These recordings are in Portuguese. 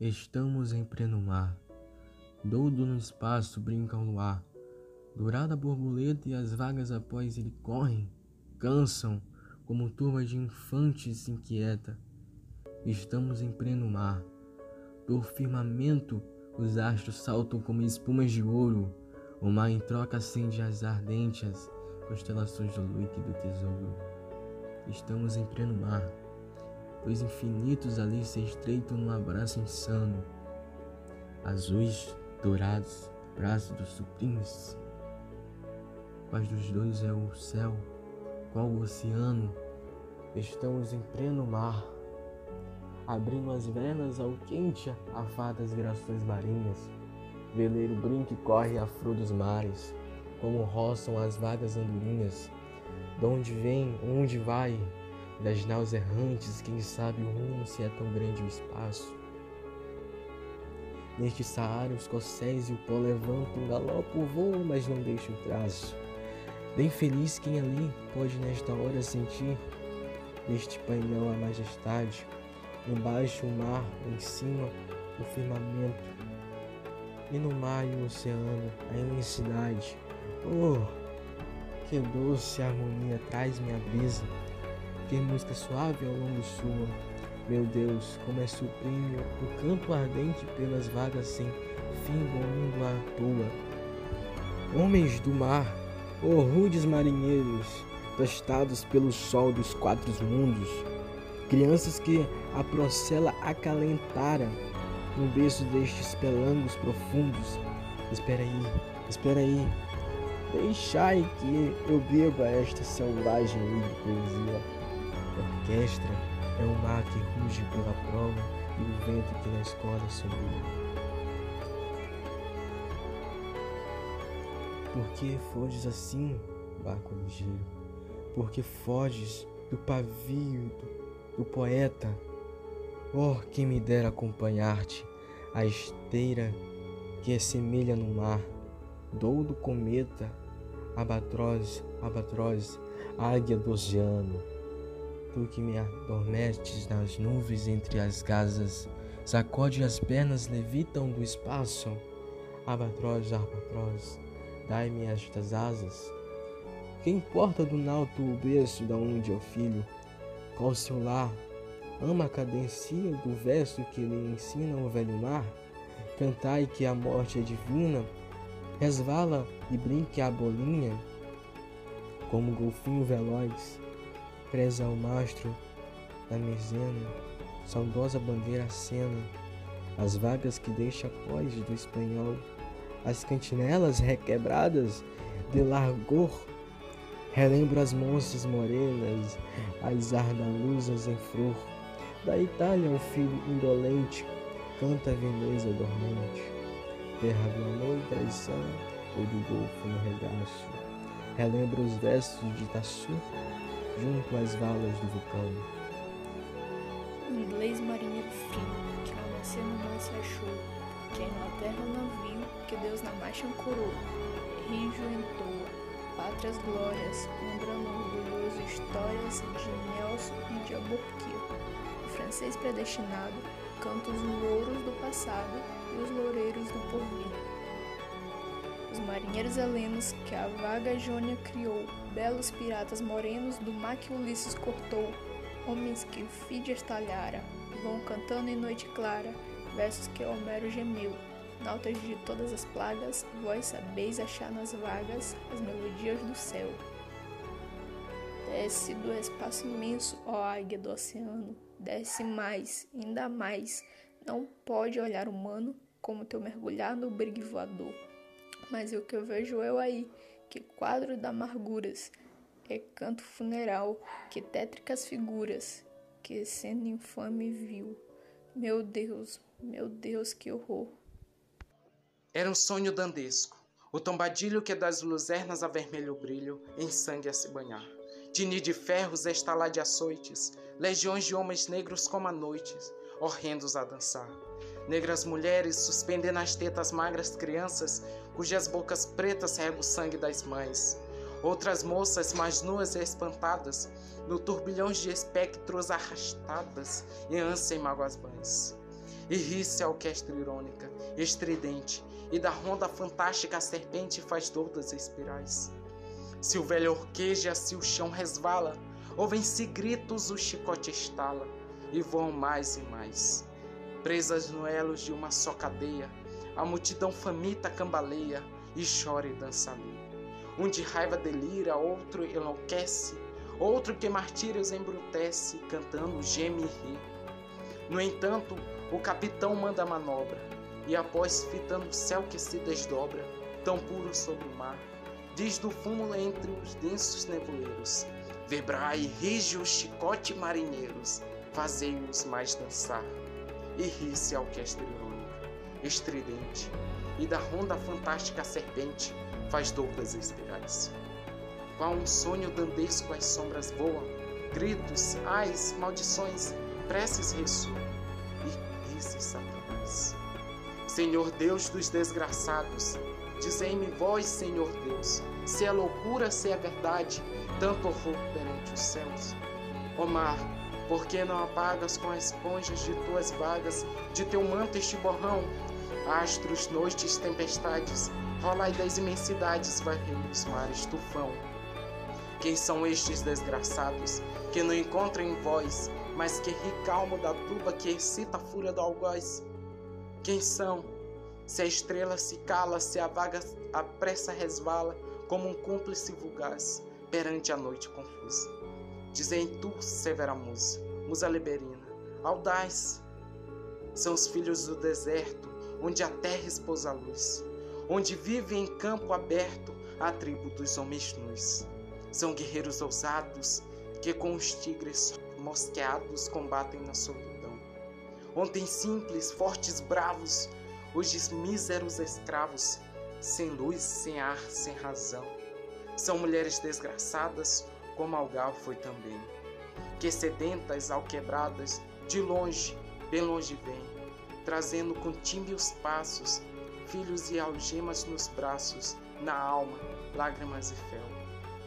Estamos em pleno mar. Doudo no espaço brinca o luar. Dourada borboleta e as vagas após ele correm, cansam, como turma de infantes inquieta. Estamos em pleno mar. Do firmamento os astros saltam como espumas de ouro. O mar em troca acende as ardentes constelações do líquido tesouro. Estamos em pleno mar. Dois infinitos ali se estreitam num abraço insano. Azuis, dourados, braços dos sublimes. Quais dos dois é o céu? Qual o oceano? Estamos em pleno mar, abrindo as velas ao quente a fadas virações marinhas. Veleiro brinca e corre a flor dos mares, como roçam as vagas andorinhas. De onde vem, onde vai? Das naus errantes, quem sabe o rumo se é tão grande o espaço. Neste Saara, os cosséis e o pó levantam, galopa o voo, mas não deixa o traço. Bem feliz quem ali pode nesta hora sentir neste painel a majestade, embaixo o mar, em cima o firmamento, e no mar e o oceano a imensidade. Oh, que doce harmonia traz minha brisa, que música suave ao longo sua. Meu Deus, como é suprime o canto ardente pelas vagas sem fim voando à toa. Homens do mar, Oh, rudes marinheiros, tostados pelo sol dos quatro mundos, crianças que a procela acalentara no berço destes pelangos profundos. Espera aí, espera aí, deixai que eu beba esta selvagem poesia. Orquestra é o mar que ruge pela prova e o vento que na escola sombria. Por que foges assim, barco ligeiro? Por que foges do pavio do, do poeta? Oh, quem me dera acompanhar-te, a esteira que semelha no mar, doudo cometa, abatroz, abatroz, águia do oceano. Tu que me adormeces nas nuvens entre as gasas, sacode as pernas, levitam do espaço, abatroz, abatroz dai-me estas asas. Que importa do nauto o berço da onde é o filho? Qual seu lar? Ama a cadencia do verso que lhe ensina o velho mar? Cantai que a morte é divina, resvala e brinque a bolinha, como golfinho veloz, presa ao mastro da mezena, saudosa bandeira acena, as vagas que deixa após do espanhol as cantinelas requebradas de largor. Relembro as monstras morenas, as ardaluzas em flor. Da Itália, um filho indolente canta a Veneza dormente. Terra do amor e traição, ou do golfo no regaço. Relembro os versos de Itaçu, junto às valas do vulcão. O inglês marinheiro frio, que ao nascer no se achou que a Inglaterra não viu, que Deus na marcha ancorou. Rijo entoa, pátrias glórias, lembrando orgulhoso histórias de Nelson e de Albuquerque. O francês predestinado canta os louros do passado e os loureiros do porvir. Os marinheiros helenos que a vaga Jônia criou, belos piratas morenos do mar que Ulisses cortou, homens que o talhara, vão cantando em noite clara, versos que Homero gemeu. Notas de todas as plagas, vós sabeis achar nas vagas as melodias do céu. Desce do espaço imenso, ó águia do oceano, desce mais, ainda mais. Não pode olhar humano como teu mergulhar no brigue voador. Mas o que eu vejo eu aí, que quadro da amarguras, é canto funeral, que tétricas figuras, que sendo infame viu. Meu Deus, meu Deus, que horror. Era um sonho dandesco. O tombadilho que das luzernas avermelha o brilho, em sangue a se banhar. Tinir de ferros, estalar de açoites, legiões de homens negros como a noite, horrendos a dançar. Negras mulheres suspendendo as tetas magras crianças, cujas bocas pretas regam o sangue das mães. Outras moças mais nuas e espantadas, no turbilhão de espectros arrastadas, em ânsia e mágoas vãs. E ri-se a orquestra irônica, estridente, e da ronda fantástica a serpente faz doudas espirais. Se o velho orqueja, se o chão resvala, ouvem-se gritos, o chicote estala, e voam mais e mais. Presas no elos de uma só cadeia, a multidão famita cambaleia e chora e dança ali. Um de raiva delira, outro enlouquece, outro que martírios embrutece, cantando geme e ri. No entanto, o capitão manda a manobra, e após fitando o céu que se desdobra, tão puro sobre o mar, diz do fumo entre os densos nevoeiros: Vibrai, rige o chicote marinheiros, fazei-os mais dançar. E ri-se a orquestra irônica, estridente, e da ronda fantástica serpente faz doudas espirais. Qual um sonho dandesco as sombras voam, gritos, ais, maldições, preces ressoam, e disse Satanás. Senhor Deus dos desgraçados, dizei-me vós, Senhor Deus, se é loucura, se é verdade, tanto horror perante os céus. Ó mar, por que não apagas com as esponjas de tuas vagas, de teu manto este borrão? Astros, noites, tempestades, rolai das imensidades, varrei os mares tufão. Quem são estes desgraçados, que não encontram em vós, mas que ri calmo da tuba que excita a fúria do algoz? Quem são? Se a estrela se cala, se a vaga a pressa resvala, como um cúmplice vulgaz, perante a noite confusa. Dizem tu, severa musa, musa liberina, audaz, são os filhos do deserto, onde a terra espousa a luz, onde vive em campo aberto a tribo dos homens nus. São guerreiros ousados que com os tigres mosqueados combatem na solidão. Ontem simples, fortes, bravos, hoje míseros escravos, sem luz, sem ar, sem razão. São mulheres desgraçadas, como Algar foi também, que sedentas, alquebradas, de longe, bem longe vêm, trazendo com tímidos passos filhos e algemas nos braços, na alma, lágrimas e fel.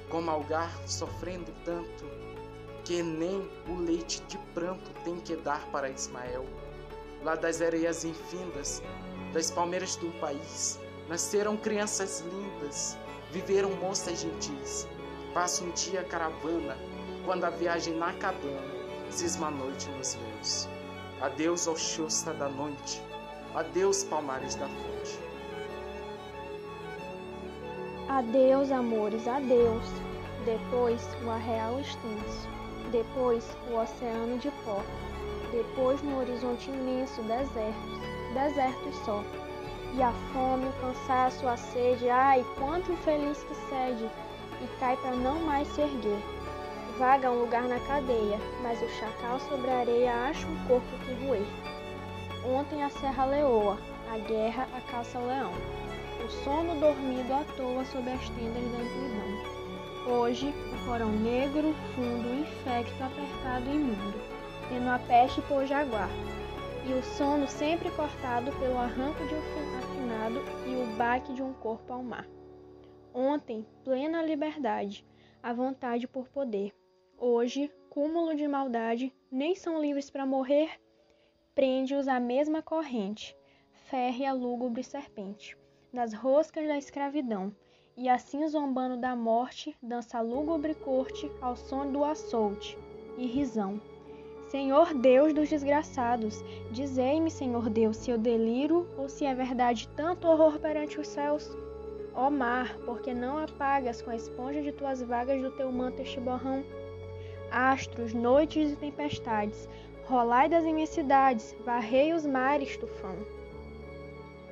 Como Algar sofrendo tanto, que nem o leite de pranto tem que dar para Ismael. Lá das areias infindas, das palmeiras do país, nasceram crianças lindas, viveram moças gentis. Passa um dia caravana, quando a viagem na cabana cisma a noite nos véus. Adeus, Oxóssia da noite, adeus, palmares da fonte. Adeus, amores, adeus. Depois o arreal extenso, depois o oceano de pó, depois no horizonte imenso desertos, desertos só. E a fome, o cansaço, a sede, ai, quanto infeliz que cede e cai para não mais se erguer. Vaga um lugar na cadeia, mas o chacal sobre a areia acha um corpo que roer. Ontem a serra leoa, a guerra a caça leão o sono dormido à toa sob as tendas da amplidão. Hoje, o porão negro, fundo, infecto, apertado e imundo, tendo a peste por jaguar, e o sono sempre cortado pelo arranco de um afinado e o baque de um corpo ao mar. Ontem, plena liberdade, a vontade por poder. Hoje, cúmulo de maldade, nem são livres para morrer, prende-os a mesma corrente, férrea lúgubre serpente das roscas da escravidão, e assim zombando da morte, dança lúgubre corte ao som do açoute e risão. Senhor Deus dos desgraçados, dizei-me, Senhor Deus, se eu deliro ou se é verdade tanto horror perante os céus. Ó mar, porque não apagas com a esponja de tuas vagas do teu manto este borrão? Astros, noites e tempestades, rolai das imensidades, varrei os mares, tufão.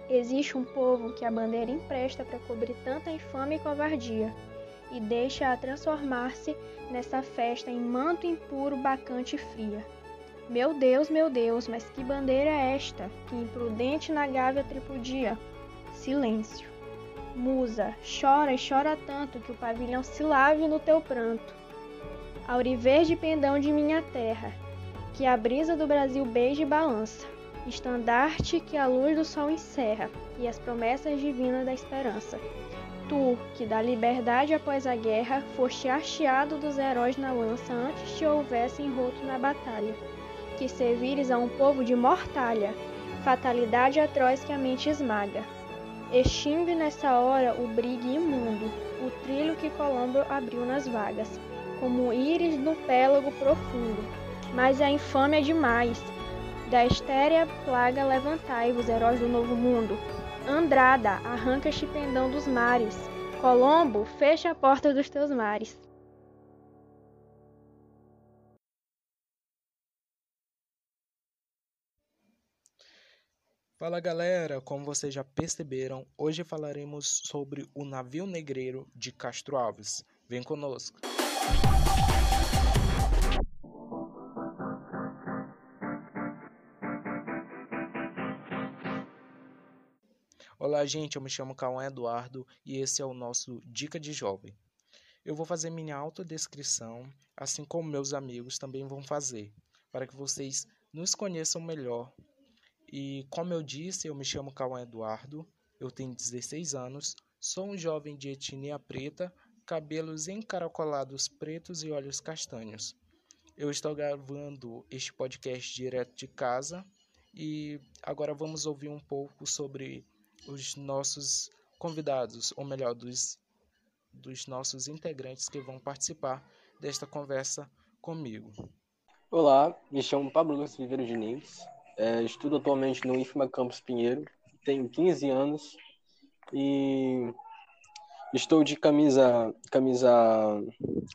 Existe um povo que a bandeira empresta para cobrir tanta infame e covardia, e deixa-a transformar-se nessa festa em manto impuro, bacante e fria. Meu Deus, meu Deus, mas que bandeira é esta, que imprudente na gávea tripudia? Silêncio. Musa, chora e chora tanto que o pavilhão se lave no teu pranto. Auriverde pendão de minha terra, que a brisa do Brasil beija e balança estandarte que a luz do sol encerra e as promessas divinas da esperança. Tu, que da liberdade após a guerra, foste hasteado dos heróis na lança antes te houvessem roto na batalha. que servires a um povo de mortalha, fatalidade atroz que a mente esmaga. Extingue nessa hora o brigue imundo, o trilho que Colombo abriu nas vagas, como íris no pélago profundo. Mas a infâmia é demais. Da estérea plaga levantai-vos, heróis do novo mundo. Andrada, arranca este pendão dos mares. Colombo, fecha a porta dos teus mares. Fala galera, como vocês já perceberam, hoje falaremos sobre o navio negreiro de Castro Alves. Vem conosco! Olá gente, eu me chamo Cauã Eduardo e esse é o nosso Dica de Jovem. Eu vou fazer minha autodescrição, assim como meus amigos também vão fazer, para que vocês nos conheçam melhor e como eu disse, eu me chamo Cauã Eduardo, eu tenho 16 anos, sou um jovem de etnia preta, cabelos encaracolados pretos e olhos castanhos. Eu estou gravando este podcast direto de casa e agora vamos ouvir um pouco sobre os nossos convidados, ou melhor, dos, dos nossos integrantes que vão participar desta conversa comigo. Olá, me chamo Pablo Lucas Viveiro Diniz, é, estudo atualmente no IFMA Campus Pinheiro, tenho 15 anos e estou de camisa, camisa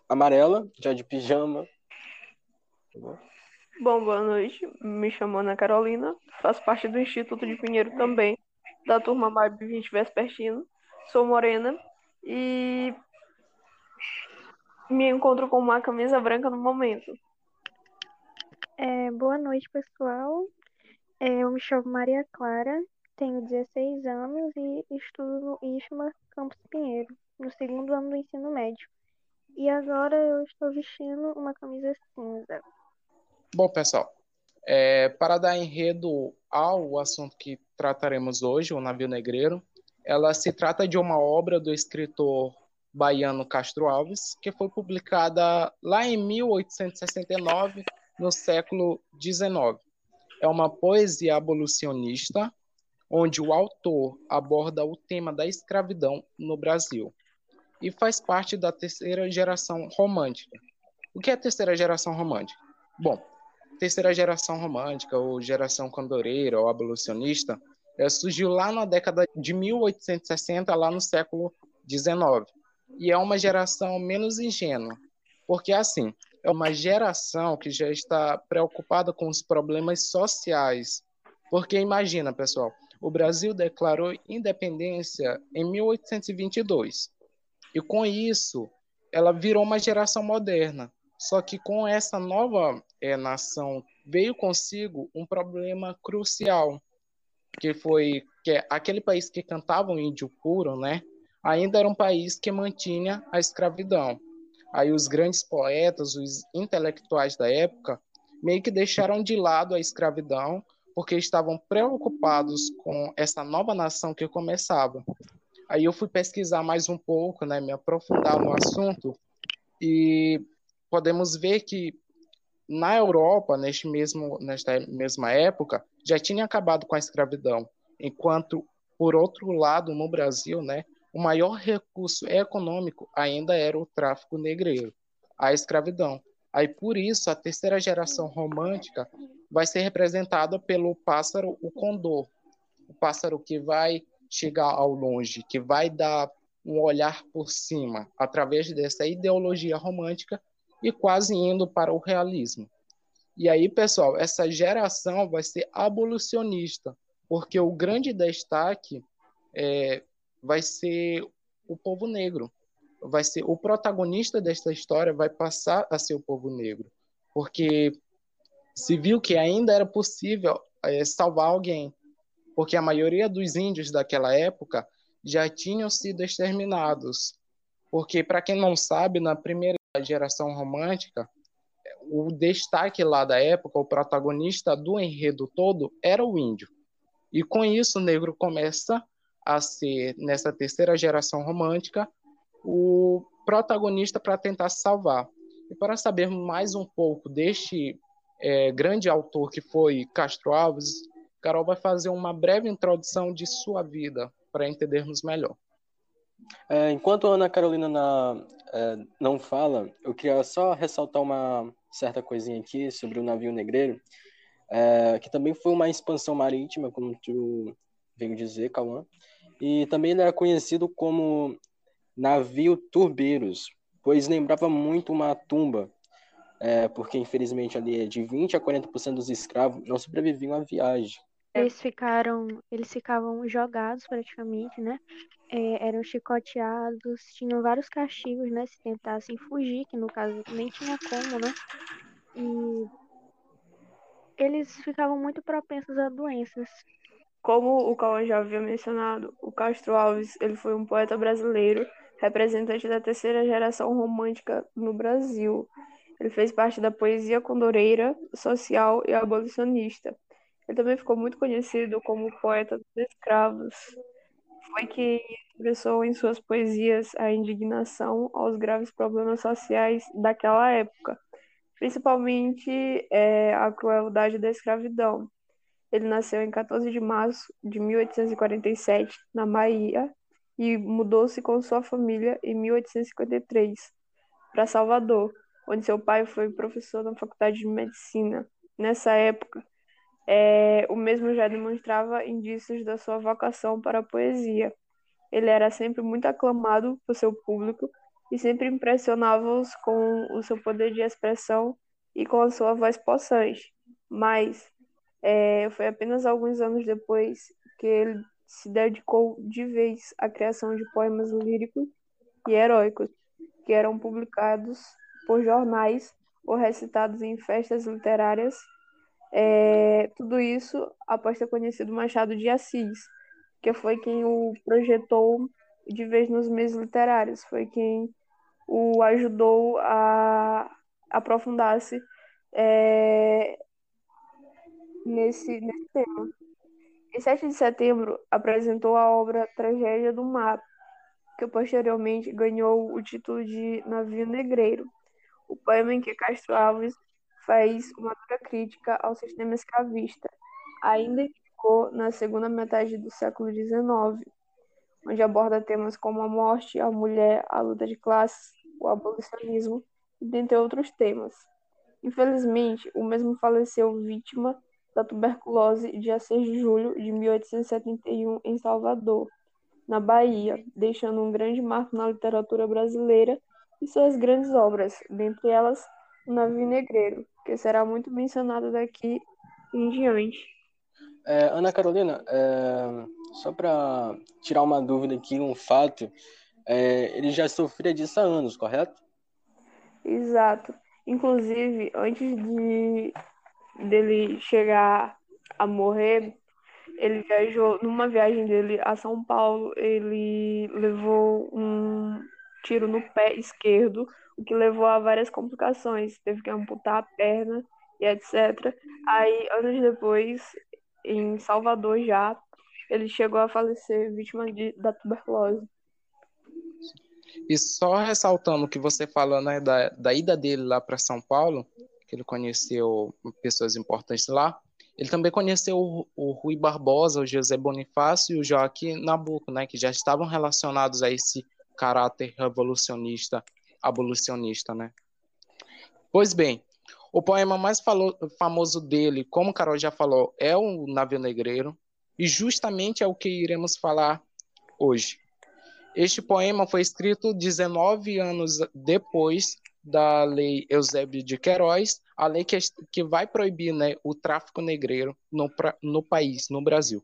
amarela, já de pijama. Bom, boa noite. Me chamo Ana Carolina, faço parte do Instituto de Pinheiro também, da turma MAB 20 Vespertino. Sou morena e me encontro com uma camisa branca no momento. É, boa noite, pessoal. Eu me chamo Maria Clara, tenho 16 anos e estudo no IFMA Campus Pinheiro, no segundo ano do ensino médio. E agora eu estou vestindo uma camisa cinza. Bom, pessoal, é, para dar enredo ao assunto que trataremos hoje, o Navio Negreiro, ela se trata de uma obra do escritor baiano Castro Alves, que foi publicada lá em 1869, no século XIX é uma poesia abolicionista onde o autor aborda o tema da escravidão no Brasil e faz parte da terceira geração romântica. O que é terceira geração romântica? Bom, terceira geração romântica ou geração candoreira ou abolicionista é, surgiu lá na década de 1860, lá no século XIX. E é uma geração menos ingênua, porque assim, é uma geração que já está preocupada com os problemas sociais. Porque imagina, pessoal, o Brasil declarou independência em 1822. E com isso, ela virou uma geração moderna. Só que com essa nova é, nação veio consigo um problema crucial, que foi que aquele país que cantava o índio puro, né? Ainda era um país que mantinha a escravidão aí os grandes poetas, os intelectuais da época, meio que deixaram de lado a escravidão porque estavam preocupados com essa nova nação que começava. Aí eu fui pesquisar mais um pouco, né, me aprofundar no assunto e podemos ver que na Europa, neste mesmo, nesta mesma época, já tinha acabado com a escravidão, enquanto por outro lado, no Brasil, né, o maior recurso econômico ainda era o tráfico negreiro, a escravidão. Aí por isso a terceira geração romântica vai ser representada pelo pássaro o condor, o pássaro que vai chegar ao longe, que vai dar um olhar por cima através dessa ideologia romântica e quase indo para o realismo. E aí, pessoal, essa geração vai ser abolicionista, porque o grande destaque é, vai ser o povo negro. Vai ser o protagonista desta história vai passar a ser o povo negro, porque se viu que ainda era possível é, salvar alguém, porque a maioria dos índios daquela época já tinham sido exterminados. Porque para quem não sabe, na primeira geração romântica, o destaque lá da época, o protagonista do enredo todo era o índio. E com isso o negro começa a ser, nessa terceira geração romântica, o protagonista para tentar salvar. E para saber mais um pouco deste é, grande autor que foi Castro Alves, Carol vai fazer uma breve introdução de sua vida para entendermos melhor. É, enquanto a Ana Carolina na, é, não fala, eu queria só ressaltar uma certa coisinha aqui sobre o navio negreiro, é, que também foi uma expansão marítima, como tu veio dizer, Cauã, e também ele era conhecido como navio turbeiros, pois lembrava muito uma tumba, é, porque infelizmente ali de 20 a 40% dos escravos não sobreviviam à viagem. Eles ficaram, eles ficavam jogados praticamente, né? É, eram chicoteados, tinham vários castigos, né? Se tentassem fugir, que no caso nem tinha como, né? E eles ficavam muito propensos a doenças. Como o Cauã já havia mencionado, o Castro Alves ele foi um poeta brasileiro, representante da terceira geração romântica no Brasil. Ele fez parte da poesia condoreira, social e abolicionista. Ele também ficou muito conhecido como poeta dos escravos. Foi que expressou em suas poesias a indignação aos graves problemas sociais daquela época, principalmente é, a crueldade da escravidão. Ele nasceu em 14 de março de 1847, na Bahia, e mudou-se com sua família em 1853 para Salvador, onde seu pai foi professor na Faculdade de Medicina. Nessa época, é, o mesmo já demonstrava indícios da sua vocação para a poesia. Ele era sempre muito aclamado por seu público e sempre impressionava-os com o seu poder de expressão e com a sua voz possante. Mas é, foi apenas alguns anos depois que ele se dedicou de vez à criação de poemas líricos e heróicos, que eram publicados por jornais ou recitados em festas literárias. É, tudo isso após ter conhecido Machado de Assis, que foi quem o projetou de vez nos meios literários, foi quem o ajudou a aprofundar-se é, nesse, nesse tema. Em 7 de setembro, apresentou a obra Tragédia do Mar, que posteriormente ganhou o título de Navio Negreiro, o poema em que Castro Alves faz uma dura crítica ao sistema escravista, ainda que ficou na segunda metade do século XIX, onde aborda temas como a morte, a mulher, a luta de classes, o abolicionismo, dentre outros temas. Infelizmente, o mesmo faleceu vítima da tuberculose dia 6 de julho de 1871 em Salvador, na Bahia, deixando um grande marco na literatura brasileira e suas grandes obras, dentre elas O Navio Negreiro, que será muito mencionado daqui em diante. É, Ana Carolina, é, só para tirar uma dúvida aqui, um fato, é, ele já sofria disso há anos, correto? Exato. Inclusive, antes de dele chegar a morrer, ele viajou numa viagem dele a São Paulo, ele levou um tiro no pé esquerdo o que levou a várias complicações. Teve que amputar a perna e etc. Aí, anos depois, em Salvador já, ele chegou a falecer vítima de, da tuberculose. E só ressaltando o que você falou né, da, da ida dele lá para São Paulo, que ele conheceu pessoas importantes lá, ele também conheceu o, o Rui Barbosa, o José Bonifácio e o Joaquim Nabuco, né, que já estavam relacionados a esse caráter revolucionista abolicionista, né? Pois bem, o poema mais falou, famoso dele, como Carol já falou, é o Navio Negreiro, e justamente é o que iremos falar hoje. Este poema foi escrito 19 anos depois da lei Eusébio de Queiroz, a lei que, que vai proibir né, o tráfico negreiro no, no país, no Brasil.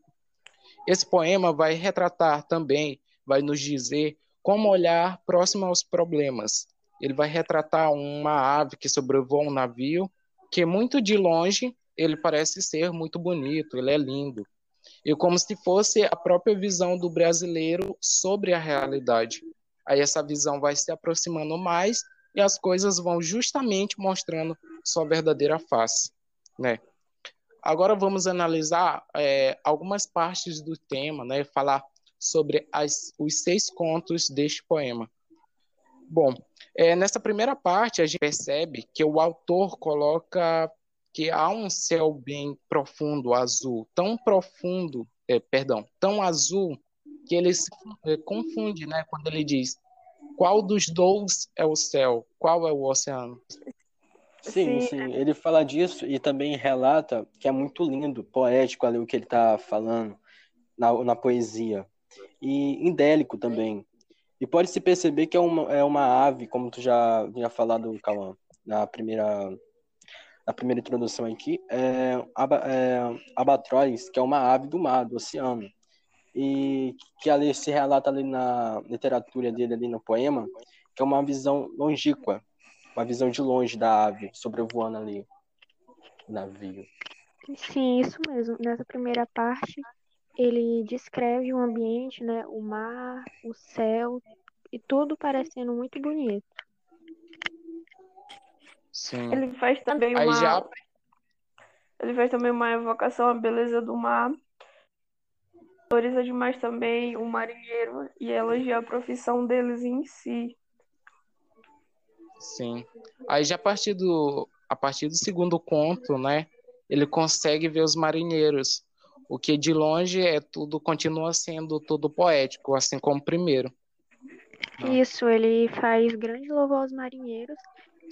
Esse poema vai retratar também, vai nos dizer como olhar próximo aos problemas. Ele vai retratar uma ave que sobrevoa um navio, que muito de longe ele parece ser muito bonito, ele é lindo. E como se fosse a própria visão do brasileiro sobre a realidade. Aí essa visão vai se aproximando mais e as coisas vão justamente mostrando sua verdadeira face, né? Agora vamos analisar é, algumas partes do tema, né? Falar sobre as, os seis contos deste poema. Bom, é, nessa primeira parte a gente percebe que o autor coloca que há um céu bem profundo, azul, tão profundo, é, perdão, tão azul, que ele se confunde, né? Quando ele diz qual dos dois é o céu, qual é o oceano. Sim, sim, ele fala disso e também relata que é muito lindo, poético ali o que ele está falando na, na poesia. E indélico também. E pode-se perceber que é uma, é uma ave, como tu já tinha falado, Cauã, na primeira, na primeira introdução aqui, é, é abatroz, que é uma ave do mar, do oceano. E que ali se relata ali na literatura dele, ali no poema, que é uma visão longínqua, uma visão de longe da ave sobrevoando ali o navio. Sim, isso mesmo. Nessa primeira parte, ele descreve o ambiente, né, o mar, o céu e tudo parecendo muito bonito. Sim. Ele faz também Aí uma já ele faz também uma evocação à beleza do mar. Valoriza demais também o marinheiro e elogia a profissão deles em si. Sim. Aí já a partir do a partir do segundo conto, né, ele consegue ver os marinheiros, o que de longe é tudo continua sendo tudo poético, assim como o primeiro. Isso, ele faz grande louvor aos marinheiros.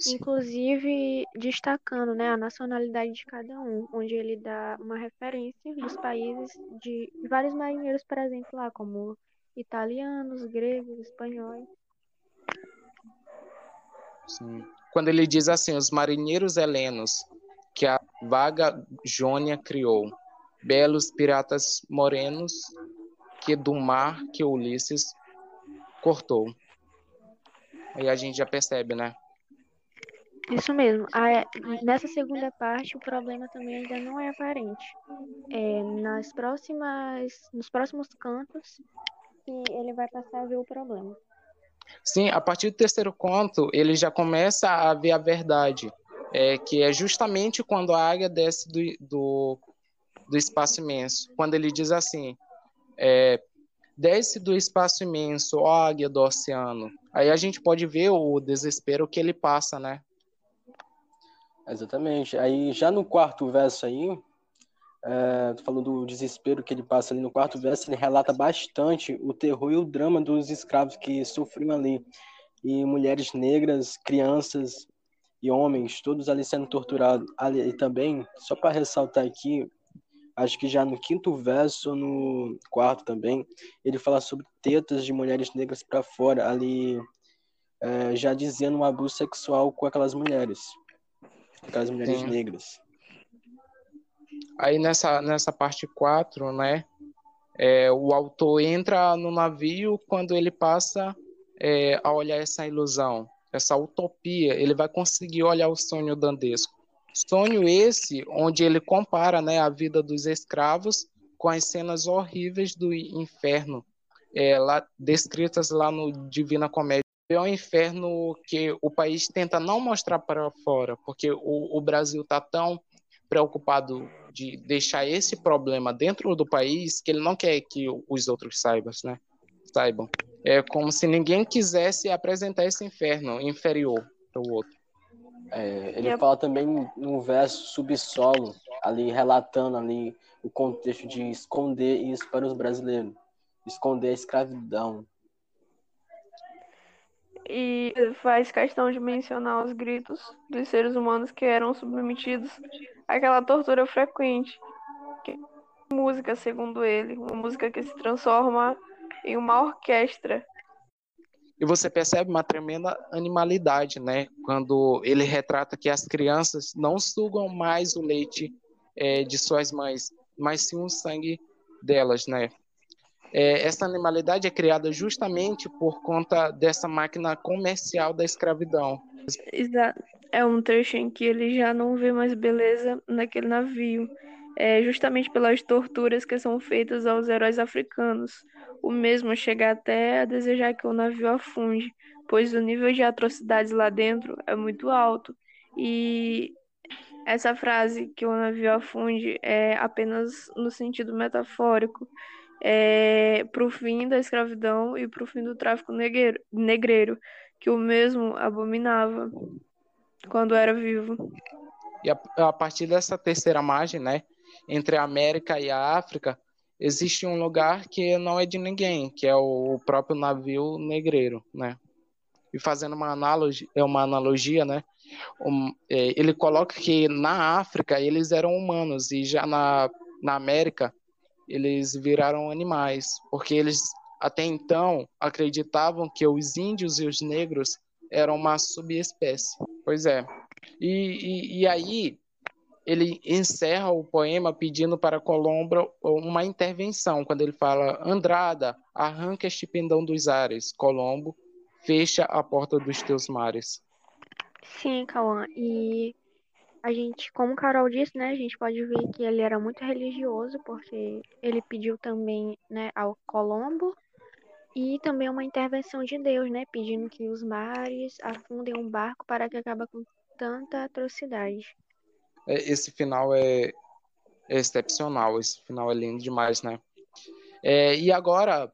Inclusive destacando, né, a nacionalidade de cada um, onde ele dá uma referência dos países de vários marinheiros presentes lá, como italianos, gregos, espanhóis. Sim. Quando ele diz assim, os marinheiros helenos que a vaga Jônia criou, belos piratas morenos que do mar que Ulisses cortou. Aí a gente já percebe, né? Isso mesmo. Ah, nessa segunda parte, o problema também ainda não é aparente. É, nas próximas, nos próximos cantos, que ele vai passar a ver o problema. Sim, a partir do terceiro conto, ele já começa a ver a verdade, é, que é justamente quando a águia desce do, do, do espaço imenso. Quando ele diz assim, é, desce do espaço imenso, ó águia do oceano. Aí a gente pode ver o desespero que ele passa, né? Exatamente. Aí já no quarto verso aí, é, falou do desespero que ele passa ali no quarto verso, ele relata bastante o terror e o drama dos escravos que sofriam ali. E mulheres negras, crianças e homens, todos ali sendo torturados. Ali, e também, só para ressaltar aqui, acho que já no quinto verso, no quarto também, ele fala sobre tetas de mulheres negras para fora, ali é, já dizendo um abuso sexual com aquelas mulheres, aquelas mulheres Sim. negras. Aí nessa, nessa parte 4, né? é, o autor entra no navio quando ele passa é, a olhar essa ilusão, essa utopia, ele vai conseguir olhar o sonho dantesco. Sonho esse onde ele compara né, a vida dos escravos com as cenas horríveis do inferno, é, lá, descritas lá no Divina Comédia. É um inferno que o país tenta não mostrar para fora, porque o, o Brasil está tão preocupado de deixar esse problema dentro do país que ele não quer que os outros saibam, né? Saibam. É como se ninguém quisesse apresentar esse inferno inferior para o outro. É, ele a- fala também no verso subsolo, ali relatando ali o contexto de esconder isso para os brasileiros, esconder a escravidão. E faz questão de mencionar os gritos dos seres humanos que eram submetidos àquela tortura frequente. Que é música, segundo ele, uma música que se transforma em uma orquestra. E você percebe uma tremenda animalidade, né? Quando ele retrata que as crianças não sugam mais o leite é, de suas mães, mas sim o sangue delas, né? É, essa animalidade é criada justamente por conta dessa máquina comercial da escravidão. Exato. É um trecho em que ele já não vê mais beleza naquele navio. É justamente pelas torturas que são feitas aos heróis africanos. O mesmo chega até a desejar que o navio afunde, pois o nível de atrocidades lá dentro é muito alto. E essa frase que o navio afunde é apenas no sentido metafórico, é para o fim da escravidão e para o fim do tráfico negreiro, negreiro, que o mesmo abominava quando era vivo. E a, a partir dessa terceira margem, né, entre a América e a África, existe um lugar que não é de ninguém, que é o próprio navio negreiro, né? E fazendo uma analogia, é uma analogia, né? Um, é, ele coloca que na África eles eram humanos e já na, na América eles viraram animais, porque eles até então acreditavam que os índios e os negros eram uma subespécie. Pois é. E, e, e aí ele encerra o poema pedindo para Colombo uma intervenção, quando ele fala: Andrada, arranca este pendão dos ares, Colombo, fecha a porta dos teus mares. Sim, Cauã. E a gente, como Carol disse, né, a gente pode ver que ele era muito religioso, porque ele pediu também, né, ao Colombo e também uma intervenção de Deus, né, pedindo que os mares afundem um barco para que acabe com tanta atrocidade. É, esse final é, é excepcional, esse final é lindo demais, né? É, e agora,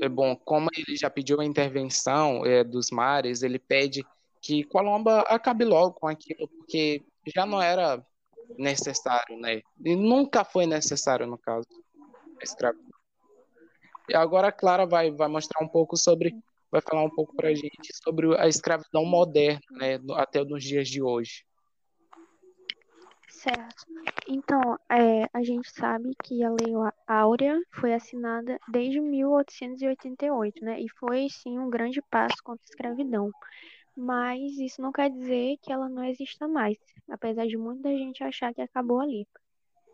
é bom, como ele já pediu a intervenção é, dos mares, ele pede que Colomba acabe logo com aquilo, porque já não era necessário, né? E nunca foi necessário, no caso, a escravidão. E agora a Clara vai, vai mostrar um pouco sobre, vai falar um pouco pra gente sobre a escravidão moderna, né, até nos dias de hoje. Certo. Então, é, a gente sabe que a Lei Áurea foi assinada desde 1888, né? E foi, sim, um grande passo contra a escravidão. Mas isso não quer dizer que ela não exista mais, apesar de muita gente achar que acabou ali.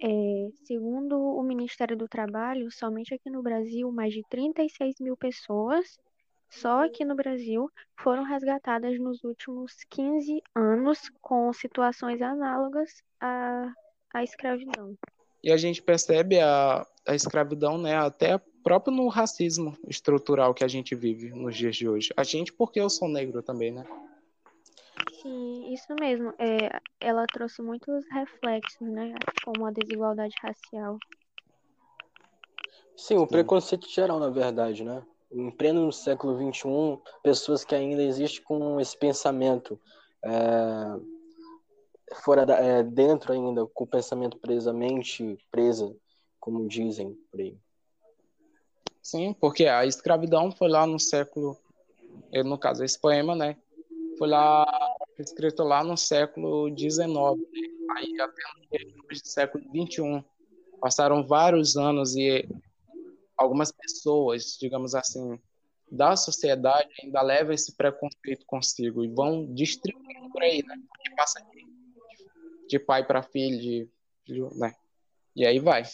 É, segundo o Ministério do Trabalho, somente aqui no Brasil, mais de 36 mil pessoas só aqui no Brasil foram resgatadas nos últimos 15 anos com situações análogas à, à escravidão. E a gente percebe a, a escravidão, né, até próprio no racismo estrutural que a gente vive nos dias de hoje. A gente, porque eu sou negro também, né? Sim, isso mesmo. É, ela trouxe muitos reflexos, né, como a desigualdade racial. Sim, o preconceito geral, na verdade, né? em pleno século XXI, pessoas que ainda existem com esse pensamento é, fora da, é, dentro ainda, com o pensamento presamente presa, como dizem por aí. Sim, porque a escravidão foi lá no século, no caso esse poema, né, foi lá escrito lá no século XIX, né? aí até no século XXI, passaram vários anos e algumas pessoas, digamos assim, da sociedade ainda levam esse preconceito consigo e vão distribuindo por aí, né? De, de pai para filho, de, de, né? E aí vai.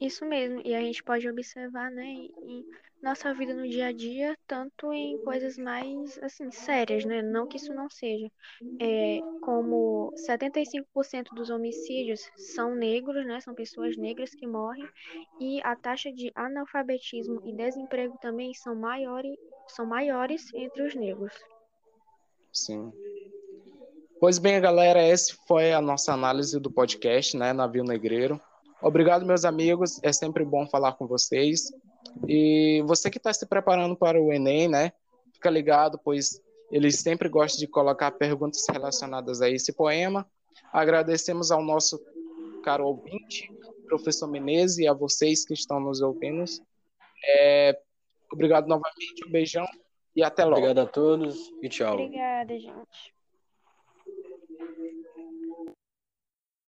Isso mesmo, e a gente pode observar, né, em nossa vida no dia a dia, tanto em coisas mais, assim, sérias, né, não que isso não seja, é, como 75% dos homicídios são negros, né, são pessoas negras que morrem, e a taxa de analfabetismo e desemprego também são maiores, são maiores entre os negros. Sim. Pois bem, galera, essa foi a nossa análise do podcast, né, Navio Negreiro. Obrigado, meus amigos. É sempre bom falar com vocês. E você que está se preparando para o Enem, né? Fica ligado, pois eles sempre gostam de colocar perguntas relacionadas a esse poema. Agradecemos ao nosso caro ouvinte, professor Menezes, e a vocês que estão nos ouvindo. É, obrigado novamente, um beijão e até logo. Obrigado a todos e tchau. Obrigada, gente.